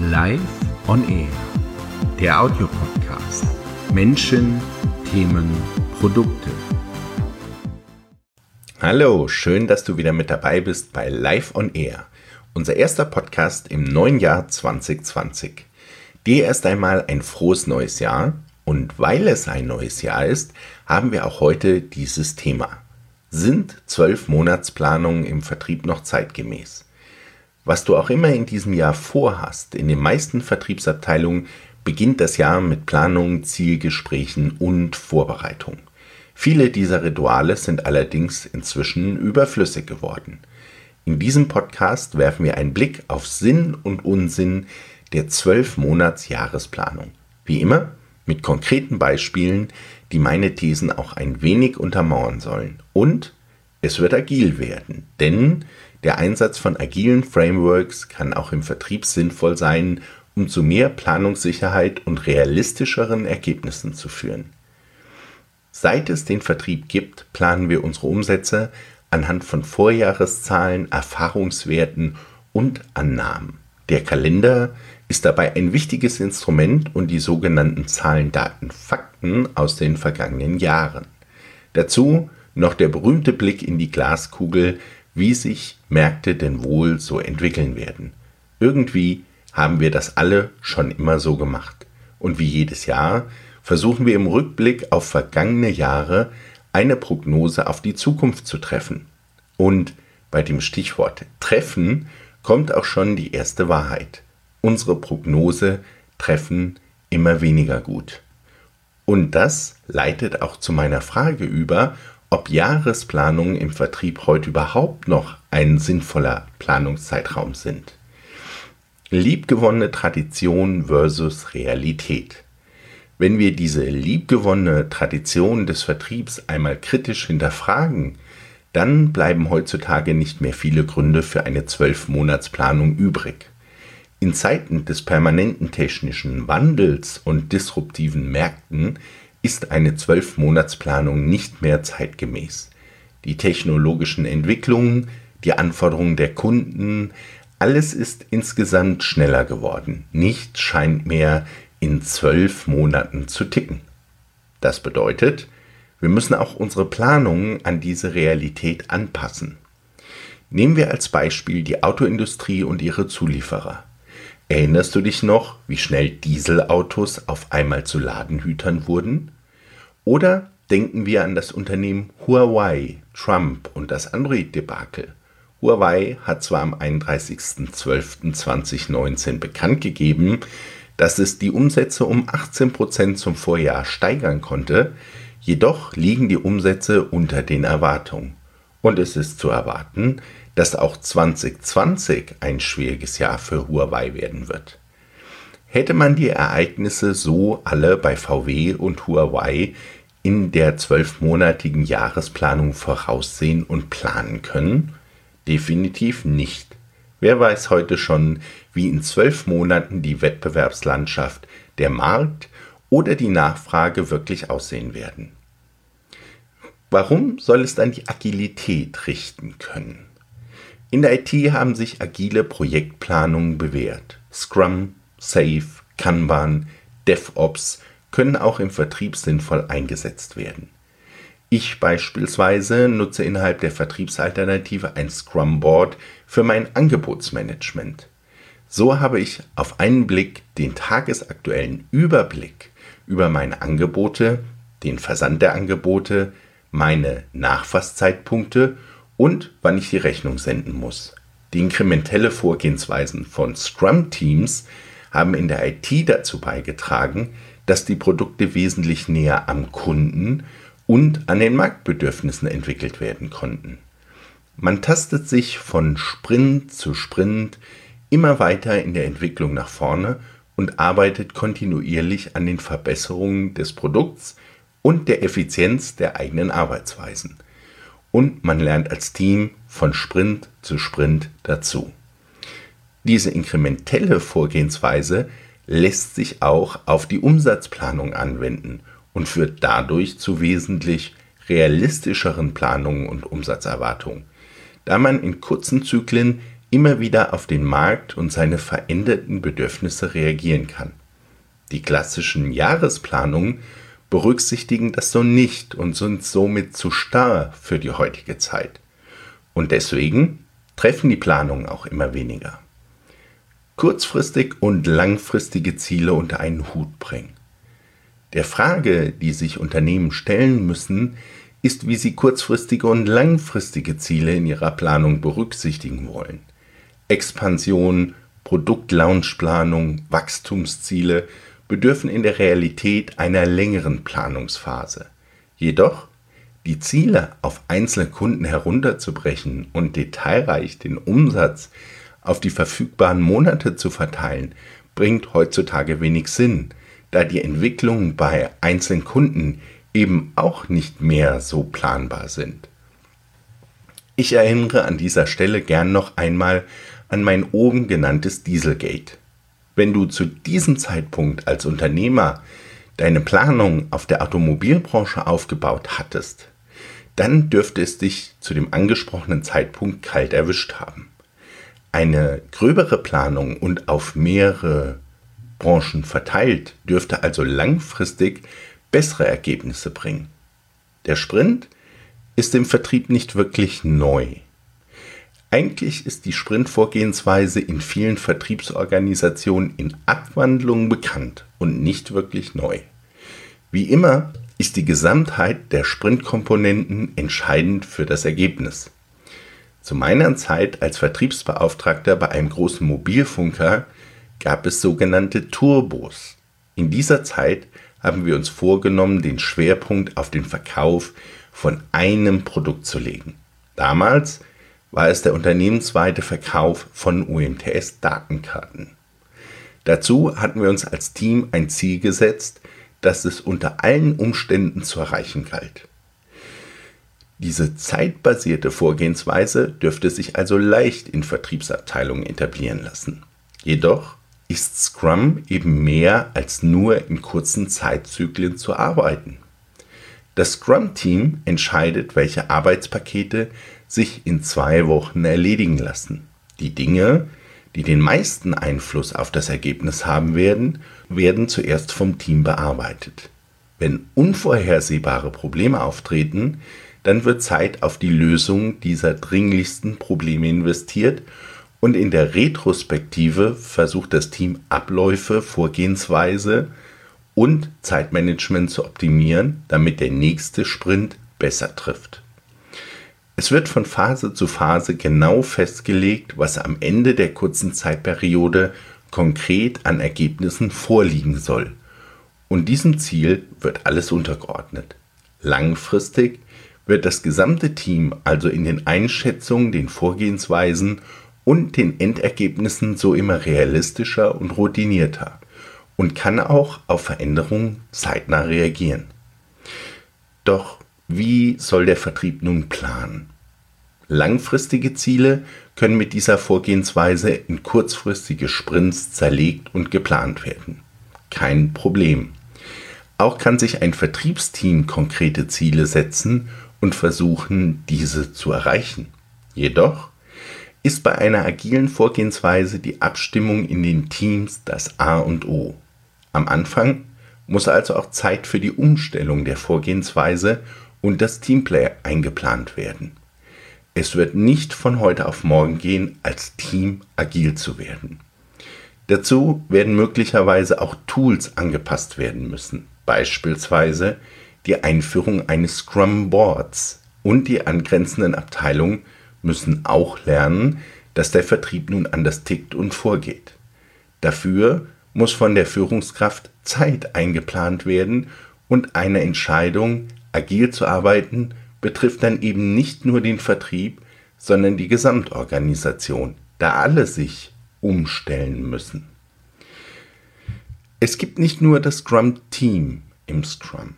Live on Air, der Audiopodcast. Menschen, Themen, Produkte. Hallo, schön, dass du wieder mit dabei bist bei Live on Air, unser erster Podcast im neuen Jahr 2020. Dir erst einmal ein frohes neues Jahr und weil es ein neues Jahr ist, haben wir auch heute dieses Thema. Sind zwölf Monatsplanungen im Vertrieb noch zeitgemäß? Was du auch immer in diesem Jahr vorhast, in den meisten Vertriebsabteilungen beginnt das Jahr mit Planung, Zielgesprächen und Vorbereitung. Viele dieser Rituale sind allerdings inzwischen überflüssig geworden. In diesem Podcast werfen wir einen Blick auf Sinn und Unsinn der 12-Monats-Jahresplanung. Wie immer mit konkreten Beispielen, die meine Thesen auch ein wenig untermauern sollen. Und es wird agil werden, denn der Einsatz von agilen Frameworks kann auch im Vertrieb sinnvoll sein, um zu mehr Planungssicherheit und realistischeren Ergebnissen zu führen. Seit es den Vertrieb gibt, planen wir unsere Umsätze anhand von Vorjahreszahlen, Erfahrungswerten und Annahmen. Der Kalender ist dabei ein wichtiges Instrument und die sogenannten Zahlen, Daten, Fakten aus den vergangenen Jahren. Dazu noch der berühmte Blick in die Glaskugel, wie sich Märkte denn wohl so entwickeln werden. Irgendwie haben wir das alle schon immer so gemacht. Und wie jedes Jahr versuchen wir im Rückblick auf vergangene Jahre eine Prognose auf die Zukunft zu treffen. Und bei dem Stichwort treffen kommt auch schon die erste Wahrheit. Unsere Prognose treffen immer weniger gut. Und das leitet auch zu meiner Frage über, ob Jahresplanungen im Vertrieb heute überhaupt noch ein sinnvoller Planungszeitraum sind. Liebgewonnene Tradition versus Realität. Wenn wir diese liebgewonnene Tradition des Vertriebs einmal kritisch hinterfragen, dann bleiben heutzutage nicht mehr viele Gründe für eine Zwölfmonatsplanung übrig. In Zeiten des permanenten technischen Wandels und disruptiven Märkten ist eine Zwölfmonatsplanung nicht mehr zeitgemäß. Die technologischen Entwicklungen, die Anforderungen der Kunden, alles ist insgesamt schneller geworden. Nichts scheint mehr in zwölf Monaten zu ticken. Das bedeutet, wir müssen auch unsere Planungen an diese Realität anpassen. Nehmen wir als Beispiel die Autoindustrie und ihre Zulieferer. Erinnerst du dich noch, wie schnell Dieselautos auf einmal zu Ladenhütern wurden? Oder denken wir an das Unternehmen Huawei, Trump und das Android-Debakel. Huawei hat zwar am 31.12.2019 bekannt gegeben, dass es die Umsätze um 18% zum Vorjahr steigern konnte, jedoch liegen die Umsätze unter den Erwartungen. Und es ist zu erwarten, dass auch 2020 ein schwieriges Jahr für Huawei werden wird. Hätte man die Ereignisse so alle bei VW und Huawei in der zwölfmonatigen Jahresplanung voraussehen und planen können? Definitiv nicht. Wer weiß heute schon, wie in zwölf Monaten die Wettbewerbslandschaft, der Markt oder die Nachfrage wirklich aussehen werden. Warum soll es dann die Agilität richten können? In der IT haben sich agile Projektplanungen bewährt. Scrum, Safe, Kanban, DevOps können auch im Vertrieb sinnvoll eingesetzt werden. Ich beispielsweise nutze innerhalb der Vertriebsalternative ein Scrum Board für mein Angebotsmanagement. So habe ich auf einen Blick den tagesaktuellen Überblick über meine Angebote, den Versand der Angebote, meine Nachfasszeitpunkte und wann ich die Rechnung senden muss. Die inkrementelle Vorgehensweisen von Scrum-Teams haben in der IT dazu beigetragen, dass die Produkte wesentlich näher am Kunden und an den Marktbedürfnissen entwickelt werden konnten. Man tastet sich von Sprint zu Sprint immer weiter in der Entwicklung nach vorne und arbeitet kontinuierlich an den Verbesserungen des Produkts und der Effizienz der eigenen Arbeitsweisen. Und man lernt als Team von Sprint zu Sprint dazu. Diese inkrementelle Vorgehensweise lässt sich auch auf die Umsatzplanung anwenden und führt dadurch zu wesentlich realistischeren Planungen und Umsatzerwartungen, da man in kurzen Zyklen immer wieder auf den Markt und seine veränderten Bedürfnisse reagieren kann. Die klassischen Jahresplanungen berücksichtigen das so nicht und sind somit zu starr für die heutige Zeit. Und deswegen treffen die Planungen auch immer weniger. Kurzfristig und langfristige Ziele unter einen Hut bringen. Der Frage, die sich Unternehmen stellen müssen, ist, wie sie kurzfristige und langfristige Ziele in ihrer Planung berücksichtigen wollen. Expansion, Produktlaunchplanung, Wachstumsziele bedürfen in der Realität einer längeren Planungsphase. Jedoch die Ziele auf einzelne Kunden herunterzubrechen und detailreich den Umsatz auf die verfügbaren Monate zu verteilen, bringt heutzutage wenig Sinn, da die Entwicklungen bei einzelnen Kunden eben auch nicht mehr so planbar sind. Ich erinnere an dieser Stelle gern noch einmal an mein oben genanntes Dieselgate. Wenn du zu diesem Zeitpunkt als Unternehmer deine Planung auf der Automobilbranche aufgebaut hattest, dann dürfte es dich zu dem angesprochenen Zeitpunkt kalt erwischt haben. Eine gröbere Planung und auf mehrere Branchen verteilt dürfte also langfristig bessere Ergebnisse bringen. Der Sprint ist im Vertrieb nicht wirklich neu. Eigentlich ist die Sprint-Vorgehensweise in vielen Vertriebsorganisationen in Abwandlung bekannt und nicht wirklich neu. Wie immer ist die Gesamtheit der Sprintkomponenten entscheidend für das Ergebnis. Zu meiner Zeit als Vertriebsbeauftragter bei einem großen Mobilfunker gab es sogenannte Turbos. In dieser Zeit haben wir uns vorgenommen, den Schwerpunkt auf den Verkauf von einem Produkt zu legen. Damals war es der unternehmensweite Verkauf von UMTS-Datenkarten. Dazu hatten wir uns als Team ein Ziel gesetzt, das es unter allen Umständen zu erreichen galt. Diese zeitbasierte Vorgehensweise dürfte sich also leicht in Vertriebsabteilungen etablieren lassen. Jedoch ist Scrum eben mehr als nur in kurzen Zeitzyklen zu arbeiten. Das Scrum-Team entscheidet, welche Arbeitspakete sich in zwei Wochen erledigen lassen. Die Dinge, die den meisten Einfluss auf das Ergebnis haben werden, werden zuerst vom Team bearbeitet. Wenn unvorhersehbare Probleme auftreten, dann wird Zeit auf die Lösung dieser dringlichsten Probleme investiert und in der Retrospektive versucht das Team Abläufe, Vorgehensweise und Zeitmanagement zu optimieren, damit der nächste Sprint besser trifft. Es wird von Phase zu Phase genau festgelegt, was am Ende der kurzen Zeitperiode konkret an Ergebnissen vorliegen soll. Und diesem Ziel wird alles untergeordnet. Langfristig wird das gesamte Team also in den Einschätzungen, den Vorgehensweisen und den Endergebnissen so immer realistischer und routinierter und kann auch auf Veränderungen zeitnah reagieren. Doch wie soll der Vertrieb nun planen? Langfristige Ziele können mit dieser Vorgehensweise in kurzfristige Sprints zerlegt und geplant werden. Kein Problem. Auch kann sich ein Vertriebsteam konkrete Ziele setzen und versuchen, diese zu erreichen. Jedoch ist bei einer agilen Vorgehensweise die Abstimmung in den Teams das A und O. Am Anfang muss also auch Zeit für die Umstellung der Vorgehensweise und das Teamplay eingeplant werden. Es wird nicht von heute auf morgen gehen, als Team agil zu werden. Dazu werden möglicherweise auch Tools angepasst werden müssen, beispielsweise die Einführung eines Scrum Boards und die angrenzenden Abteilungen müssen auch lernen, dass der Vertrieb nun anders tickt und vorgeht. Dafür muss von der Führungskraft Zeit eingeplant werden und eine Entscheidung, agil zu arbeiten, betrifft dann eben nicht nur den Vertrieb, sondern die Gesamtorganisation, da alle sich umstellen müssen. Es gibt nicht nur das Scrum-Team im Scrum.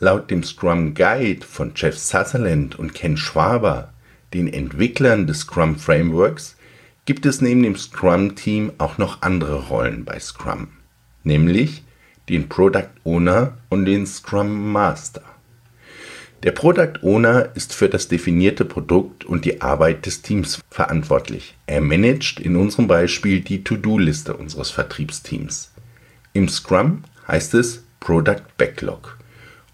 Laut dem Scrum Guide von Jeff Sutherland und Ken Schwaber den Entwicklern des Scrum Frameworks, gibt es neben dem Scrum-Team auch noch andere Rollen bei Scrum, nämlich den Product Owner und den Scrum Master. Der Product Owner ist für das definierte Produkt und die Arbeit des Teams verantwortlich. Er managt in unserem Beispiel die To-Do-Liste unseres Vertriebsteams. Im Scrum heißt es Product Backlog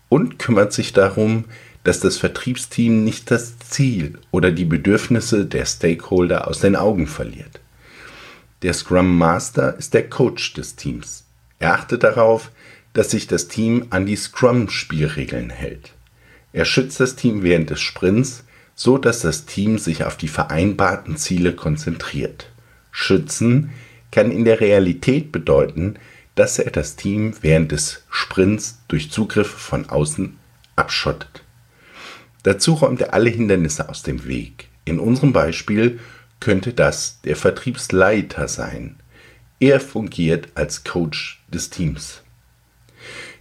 und kümmert sich darum, dass das Vertriebsteam nicht das Ziel oder die Bedürfnisse der Stakeholder aus den Augen verliert. Der Scrum Master ist der Coach des Teams. Er achtet darauf, dass sich das Team an die Scrum-Spielregeln hält. Er schützt das Team während des Sprints, so dass das Team sich auf die vereinbarten Ziele konzentriert. Schützen kann in der Realität bedeuten, dass er das Team während des Sprints durch Zugriffe von außen abschottet. Dazu räumt er alle Hindernisse aus dem Weg. In unserem Beispiel könnte das der Vertriebsleiter sein. Er fungiert als Coach des Teams.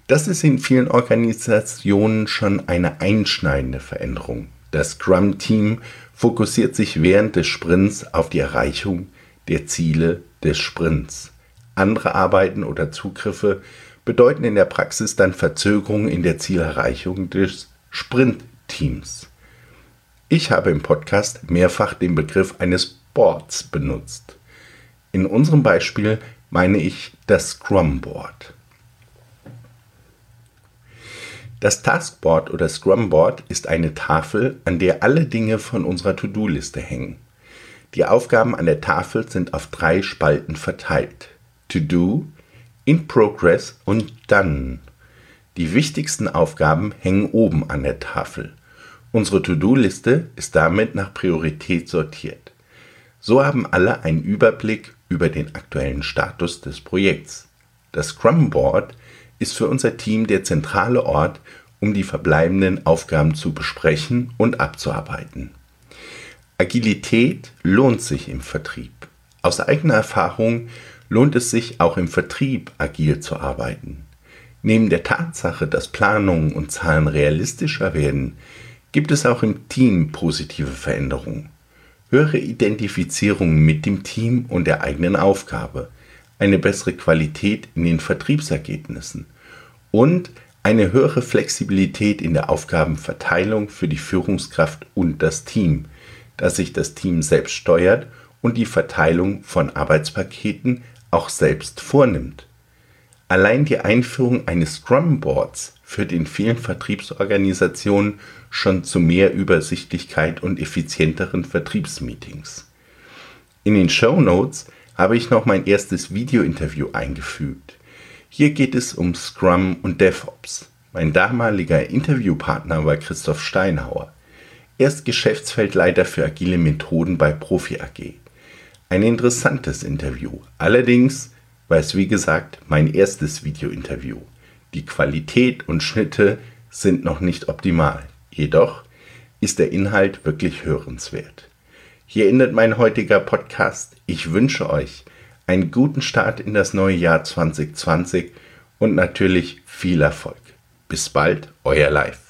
Das ist in vielen Organisationen schon eine einschneidende Veränderung. Das Scrum-Team fokussiert sich während des Sprints auf die Erreichung der Ziele des Sprints. Andere Arbeiten oder Zugriffe bedeuten in der Praxis dann Verzögerungen in der Zielerreichung des Sprint-Teams. Ich habe im Podcast mehrfach den Begriff eines Boards benutzt. In unserem Beispiel meine ich das Scrum Board. Das Taskboard oder Scrumboard ist eine Tafel, an der alle Dinge von unserer To-Do-Liste hängen. Die Aufgaben an der Tafel sind auf drei Spalten verteilt. To Do, In Progress und Done. Die wichtigsten Aufgaben hängen oben an der Tafel. Unsere To-Do-Liste ist damit nach Priorität sortiert. So haben alle einen Überblick über den aktuellen Status des Projekts. Das Scrum Board ist für unser Team der zentrale Ort, um die verbleibenden Aufgaben zu besprechen und abzuarbeiten. Agilität lohnt sich im Vertrieb. Aus eigener Erfahrung lohnt es sich auch im Vertrieb agil zu arbeiten. Neben der Tatsache, dass Planungen und Zahlen realistischer werden, gibt es auch im Team positive Veränderungen. Höhere Identifizierung mit dem Team und der eigenen Aufgabe, eine bessere Qualität in den Vertriebsergebnissen und eine höhere Flexibilität in der Aufgabenverteilung für die Führungskraft und das Team, dass sich das Team selbst steuert und die Verteilung von Arbeitspaketen auch selbst vornimmt. Allein die Einführung eines Scrum Boards führt in vielen Vertriebsorganisationen schon zu mehr Übersichtlichkeit und effizienteren Vertriebsmeetings. In den Show Notes habe ich noch mein erstes Video-Interview eingefügt. Hier geht es um Scrum und DevOps. Mein damaliger Interviewpartner war Christoph Steinhauer. Er ist Geschäftsfeldleiter für agile Methoden bei Profi AG. Ein interessantes Interview. Allerdings war es wie gesagt mein erstes Video-Interview. Die Qualität und Schnitte sind noch nicht optimal. Jedoch ist der Inhalt wirklich hörenswert. Hier endet mein heutiger Podcast. Ich wünsche euch einen guten Start in das neue Jahr 2020 und natürlich viel Erfolg. Bis bald, euer Live.